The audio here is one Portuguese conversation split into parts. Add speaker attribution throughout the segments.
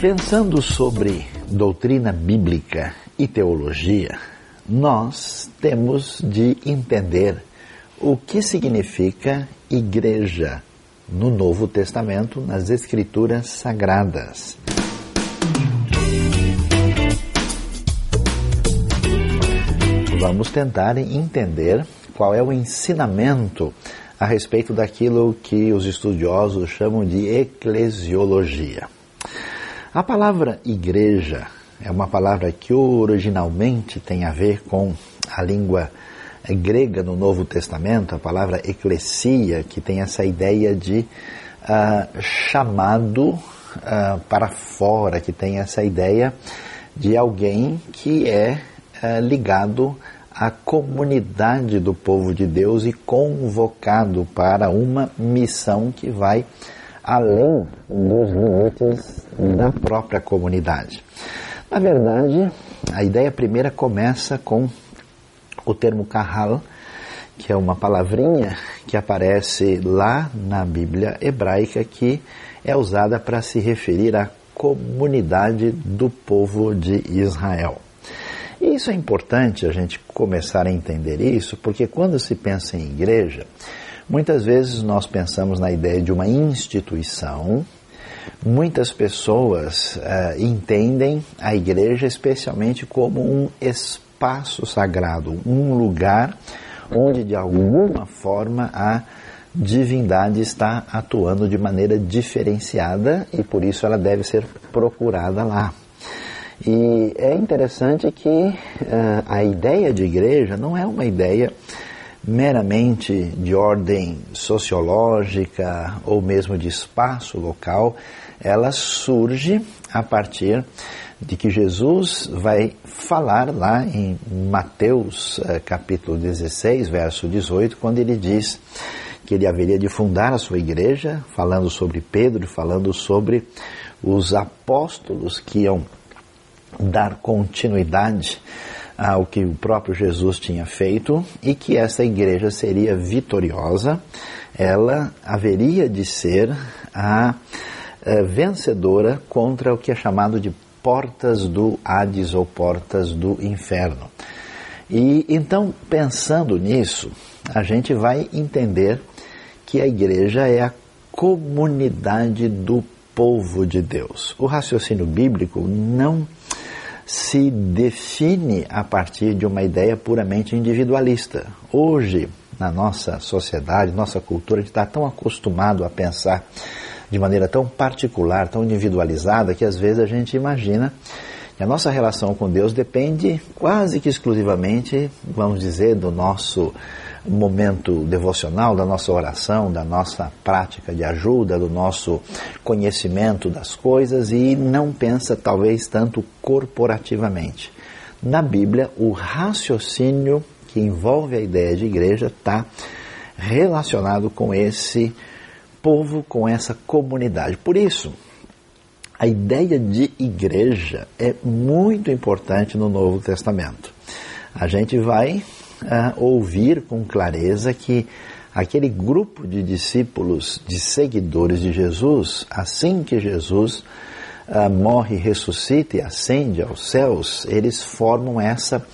Speaker 1: Pensando sobre doutrina bíblica e teologia, nós temos de entender o que significa igreja no Novo Testamento, nas Escrituras Sagradas. Vamos tentar entender qual é o ensinamento a respeito daquilo que os estudiosos chamam de eclesiologia. A palavra igreja é uma palavra que originalmente tem a ver com a língua grega no Novo Testamento, a palavra eclesia, que tem essa ideia de uh, chamado uh, para fora, que tem essa ideia de alguém que é uh, ligado à comunidade do povo de Deus e convocado para uma missão que vai além dos limites da própria comunidade. Na verdade, a ideia primeira começa com o termo kahal, que é uma palavrinha que aparece lá na Bíblia hebraica que é usada para se referir à comunidade do povo de Israel. E isso é importante a gente começar a entender isso, porque quando se pensa em igreja, muitas vezes nós pensamos na ideia de uma instituição. Muitas pessoas uh, entendem a igreja especialmente como um espaço sagrado, um lugar onde de alguma forma a divindade está atuando de maneira diferenciada e por isso ela deve ser procurada lá. E é interessante que uh, a ideia de igreja não é uma ideia meramente de ordem sociológica ou mesmo de espaço local, ela surge a partir de que Jesus vai falar lá em Mateus uh, capítulo 16, verso 18, quando ele diz que ele haveria de fundar a sua igreja, falando sobre Pedro, falando sobre os apóstolos que iam dar continuidade ao que o próprio Jesus tinha feito e que essa igreja seria vitoriosa, ela haveria de ser a, eh, vencedora contra o que é chamado de portas do Hades ou portas do inferno. E então, pensando nisso, a gente vai entender que a igreja é a comunidade do povo de Deus. O raciocínio bíblico não se define a partir de uma ideia puramente individualista. Hoje, na nossa sociedade, nossa cultura, a gente está tão acostumado a pensar de maneira tão particular, tão individualizada, que às vezes a gente imagina que a nossa relação com Deus depende quase que exclusivamente, vamos dizer, do nosso momento devocional, da nossa oração, da nossa prática de ajuda, do nosso conhecimento das coisas e não pensa talvez tanto corporativamente. Na Bíblia, o raciocínio que envolve a ideia de igreja está relacionado com esse povo, com essa comunidade. Por isso, a ideia de igreja é muito importante no Novo Testamento. A gente vai ouvir com clareza que aquele grupo de discípulos, de seguidores de Jesus, assim que Jesus uh, morre, ressuscita e ascende aos céus, eles formam essa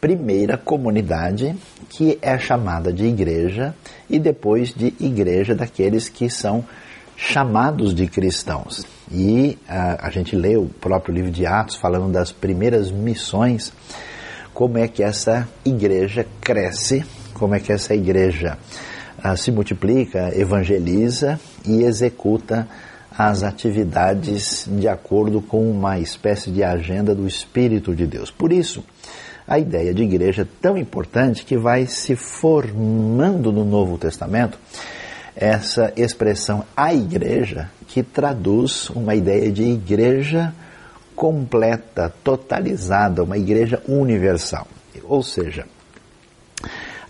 Speaker 1: primeira comunidade que é chamada de igreja e depois de igreja daqueles que são chamados de cristãos. E uh, a gente lê o próprio livro de Atos falando das primeiras missões como é que essa igreja cresce, como é que essa igreja ah, se multiplica, evangeliza e executa as atividades de acordo com uma espécie de agenda do Espírito de Deus. Por isso, a ideia de igreja é tão importante que vai se formando no Novo Testamento essa expressão a igreja que traduz uma ideia de igreja completa, totalizada, uma igreja universal. Ou seja,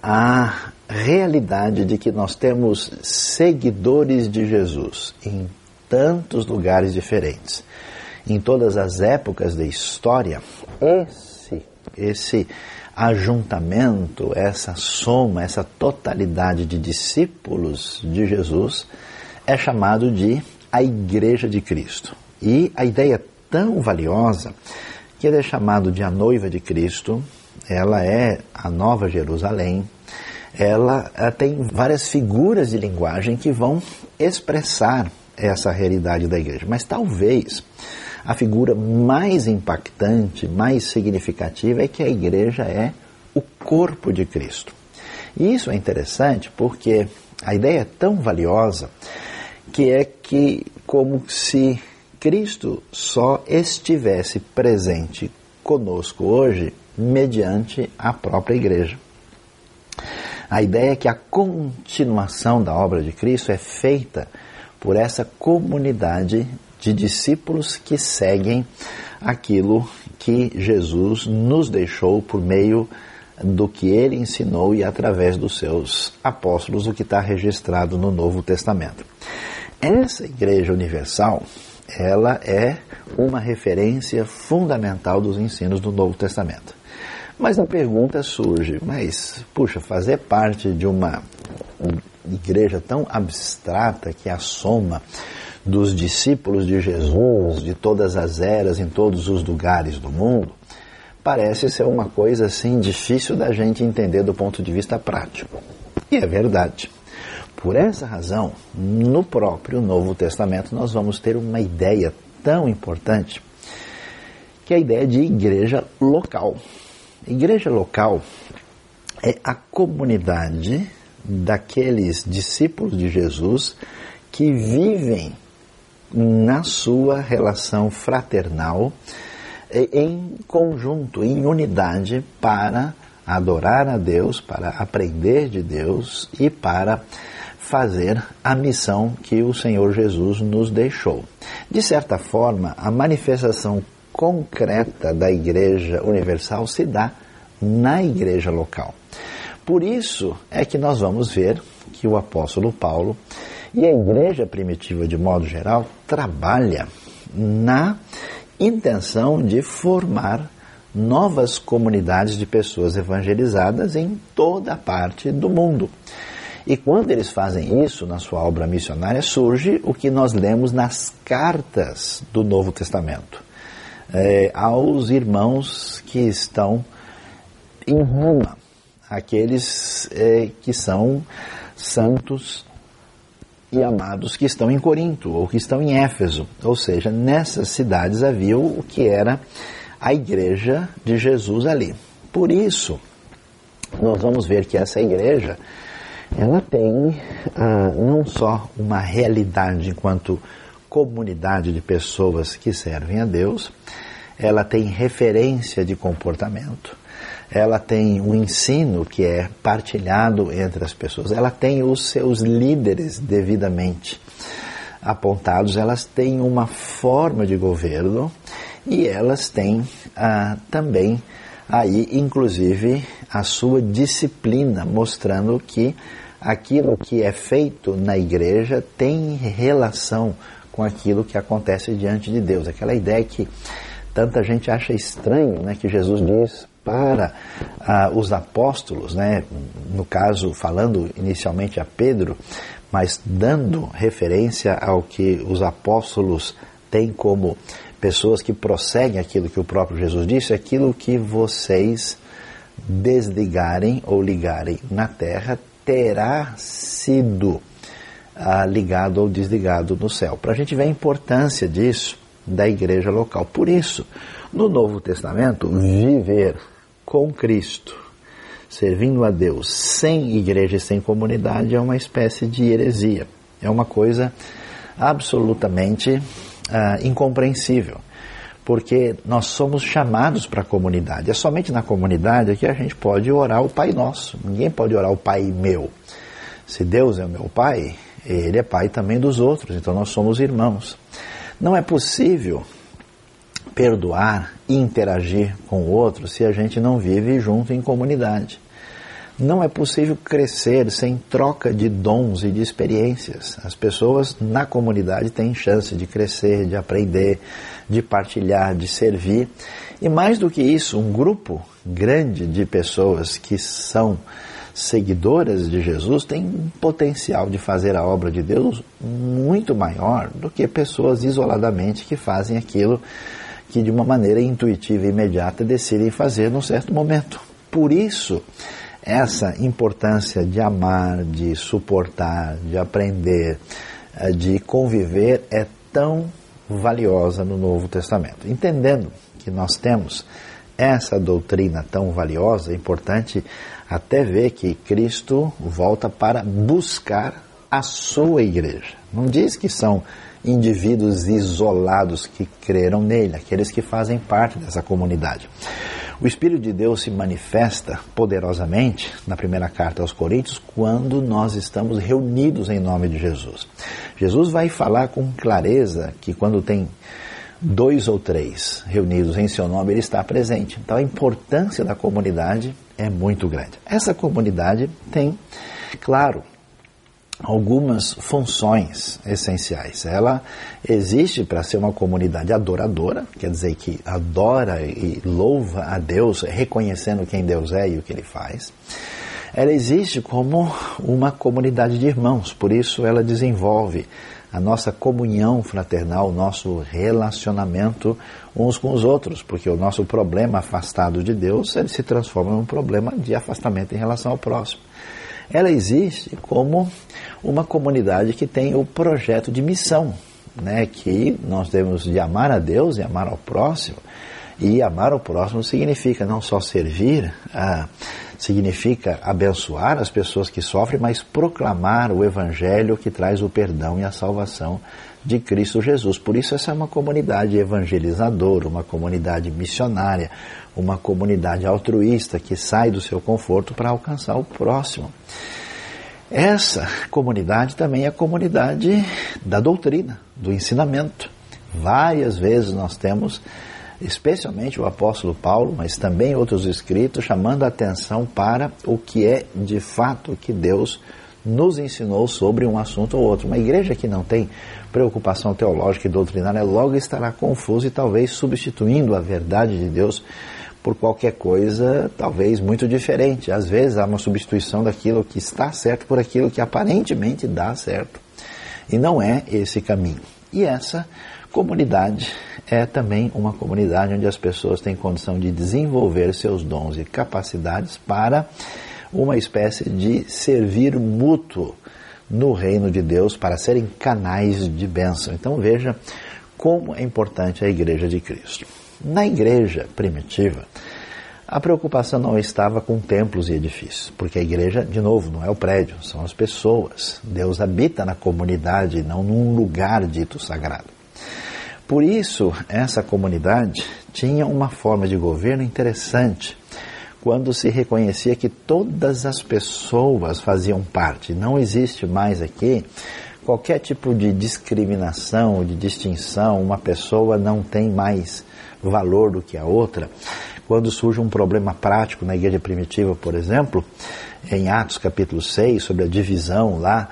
Speaker 1: a realidade de que nós temos seguidores de Jesus em tantos lugares diferentes, em todas as épocas da história, esse, esse ajuntamento, essa soma, essa totalidade de discípulos de Jesus é chamado de a Igreja de Cristo. E a ideia tão valiosa que ele é chamado de a noiva de Cristo, ela é a nova Jerusalém, ela, ela tem várias figuras de linguagem que vão expressar essa realidade da igreja. Mas talvez a figura mais impactante, mais significativa é que a igreja é o corpo de Cristo. E isso é interessante porque a ideia é tão valiosa que é que como se Cristo só estivesse presente conosco hoje mediante a própria igreja. A ideia é que a continuação da obra de Cristo é feita por essa comunidade de discípulos que seguem aquilo que Jesus nos deixou por meio do que ele ensinou e através dos seus apóstolos, o que está registrado no Novo Testamento. Essa Igreja Universal, ela é uma referência fundamental dos ensinos do Novo Testamento. Mas a pergunta surge, mas, puxa, fazer parte de uma igreja tão abstrata que é a soma dos discípulos de Jesus de todas as eras em todos os lugares do mundo, parece ser uma coisa assim difícil da gente entender do ponto de vista prático. E é verdade. Por essa razão, no próprio Novo Testamento nós vamos ter uma ideia tão importante que é a ideia de igreja local. Igreja local é a comunidade daqueles discípulos de Jesus que vivem na sua relação fraternal em conjunto, em unidade para adorar a Deus, para aprender de Deus e para fazer a missão que o Senhor Jesus nos deixou. De certa forma, a manifestação concreta da Igreja Universal se dá na igreja local. Por isso é que nós vamos ver que o apóstolo Paulo e a igreja primitiva de modo geral trabalha na intenção de formar novas comunidades de pessoas evangelizadas em toda parte do mundo. E quando eles fazem isso na sua obra missionária, surge o que nós lemos nas cartas do Novo Testamento é, aos irmãos que estão em Roma aqueles é, que são santos e amados que estão em Corinto ou que estão em Éfeso. Ou seja, nessas cidades havia o que era a igreja de Jesus ali. Por isso, nós vamos ver que essa igreja ela tem ah, não só uma realidade enquanto comunidade de pessoas que servem a Deus, ela tem referência de comportamento, ela tem um ensino que é partilhado entre as pessoas, ela tem os seus líderes devidamente apontados, elas têm uma forma de governo e elas têm ah, também aí, inclusive, a sua disciplina, mostrando que aquilo que é feito na igreja tem relação com aquilo que acontece diante de Deus. Aquela ideia que tanta gente acha estranho, né, que Jesus diz para ah, os apóstolos, né, no caso falando inicialmente a Pedro, mas dando referência ao que os apóstolos têm como pessoas que prosseguem aquilo que o próprio Jesus disse, aquilo que vocês desligarem ou ligarem na terra terá sido ah, ligado ou desligado no céu. Para a gente ver a importância disso da igreja local. Por isso, no Novo Testamento, viver com Cristo, servindo a Deus sem igreja e sem comunidade é uma espécie de heresia. É uma coisa absolutamente ah, incompreensível. Porque nós somos chamados para a comunidade. É somente na comunidade que a gente pode orar o Pai Nosso. Ninguém pode orar o Pai meu. Se Deus é o meu Pai, Ele é Pai também dos outros. Então nós somos irmãos. Não é possível perdoar e interagir com o outro se a gente não vive junto em comunidade. Não é possível crescer sem troca de dons e de experiências. As pessoas na comunidade têm chance de crescer, de aprender, de partilhar, de servir. E mais do que isso, um grupo grande de pessoas que são seguidoras de Jesus têm um potencial de fazer a obra de Deus muito maior do que pessoas isoladamente que fazem aquilo que de uma maneira intuitiva e imediata decidem fazer num certo momento. Por isso, essa importância de amar, de suportar, de aprender, eh, de conviver é tão valiosa no Novo Testamento. Entendendo que nós temos essa doutrina tão valiosa, é importante até ver que Cristo volta para buscar a sua igreja. Não diz que são indivíduos isolados que creram nele, aqueles que fazem parte dessa comunidade. O Espírito de Deus se manifesta poderosamente na primeira carta aos Coríntios quando nós estamos reunidos em nome de Jesus. Jesus vai falar com clareza que quando tem dois ou três reunidos em seu nome, ele está presente. Então a importância da comunidade é muito grande. Essa comunidade tem, claro, algumas funções essenciais. Ela existe para ser uma comunidade adoradora, quer dizer que adora e louva a Deus, reconhecendo quem Deus é e o que ele faz. Ela existe como uma comunidade de irmãos, por isso ela desenvolve a nossa comunhão fraternal, o nosso relacionamento uns com os outros, porque o nosso problema afastado de Deus ele se transforma num problema de afastamento em relação ao próximo. Ela existe como uma comunidade que tem o projeto de missão, né, que nós temos de amar a Deus e amar ao próximo. E amar ao próximo significa não só servir, ah, significa abençoar as pessoas que sofrem, mas proclamar o Evangelho que traz o perdão e a salvação de Cristo Jesus. Por isso, essa é uma comunidade evangelizadora, uma comunidade missionária, uma comunidade altruísta que sai do seu conforto para alcançar o próximo. Essa comunidade também é a comunidade da doutrina, do ensinamento. Várias vezes nós temos especialmente o apóstolo Paulo, mas também outros escritos, chamando a atenção para o que é de fato que Deus nos ensinou sobre um assunto ou outro. Uma igreja que não tem preocupação teológica e doutrinária logo estará confusa e talvez substituindo a verdade de Deus por qualquer coisa talvez muito diferente. Às vezes há uma substituição daquilo que está certo por aquilo que aparentemente dá certo. E não é esse caminho. E essa comunidade é também uma comunidade onde as pessoas têm condição de desenvolver seus dons e capacidades para uma espécie de servir mútuo no reino de Deus para serem canais de bênção. Então veja como é importante a igreja de Cristo. Na igreja primitiva, a preocupação não estava com templos e edifícios, porque a igreja, de novo, não é o prédio, são as pessoas. Deus habita na comunidade, não num lugar dito sagrado. Por isso, essa comunidade tinha uma forma de governo interessante, quando se reconhecia que todas as pessoas faziam parte. Não existe mais aqui qualquer tipo de discriminação, de distinção, uma pessoa não tem mais valor do que a outra. Quando surge um problema prático na igreja primitiva, por exemplo, em Atos capítulo 6, sobre a divisão lá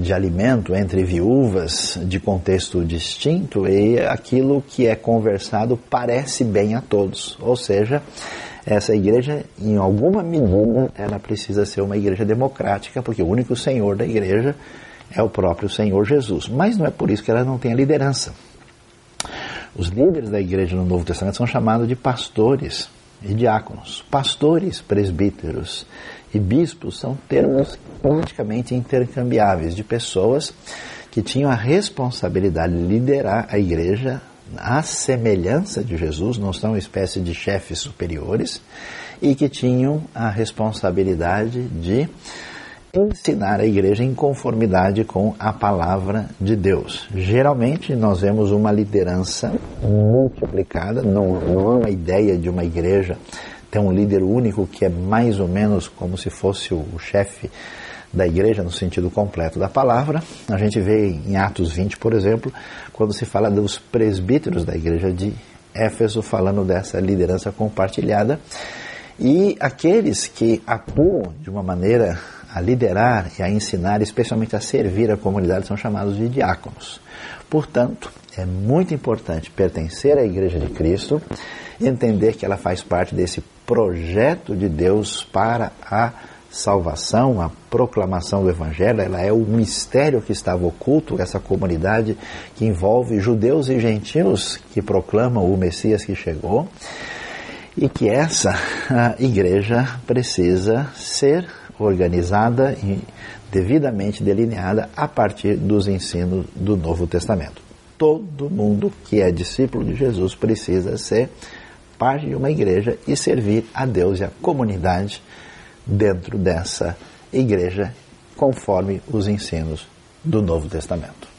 Speaker 1: de alimento entre viúvas de contexto distinto e aquilo que é conversado parece bem a todos. Ou seja, essa igreja, em alguma medida, ela precisa ser uma igreja democrática, porque o único senhor da igreja é o próprio Senhor Jesus. Mas não é por isso que ela não tem a liderança. Os líderes da igreja no Novo Testamento são chamados de pastores e diáconos. Pastores, presbíteros e bispos são termos praticamente intercambiáveis de pessoas que tinham a responsabilidade de liderar a igreja à semelhança de Jesus, não são uma espécie de chefes superiores, e que tinham a responsabilidade de ensinar a igreja em conformidade com a palavra de Deus. Geralmente nós vemos uma liderança multiplicada, não, não é uma ideia de uma igreja ter um líder único que é mais ou menos como se fosse o chefe da igreja no sentido completo da palavra. A gente vê em Atos 20, por exemplo, quando se fala dos presbíteros da igreja de Éfeso falando dessa liderança compartilhada. E aqueles que atuam de uma maneira a liderar e a ensinar, especialmente a servir a comunidade, são chamados de diáconos. Portanto, é muito importante pertencer à Igreja de Cristo, entender que ela faz parte desse projeto de Deus para a salvação, a proclamação do Evangelho, ela é o mistério que estava oculto, essa comunidade que envolve judeus e gentios que proclamam o Messias que chegou, e que essa igreja precisa ser organizada e devidamente delineada a partir dos ensinos do Novo Testamento. Todo mundo que é discípulo de Jesus precisa ser parte de uma igreja e servir a Deus e a comunidade dentro dessa igreja, conforme os ensinos do Novo Testamento.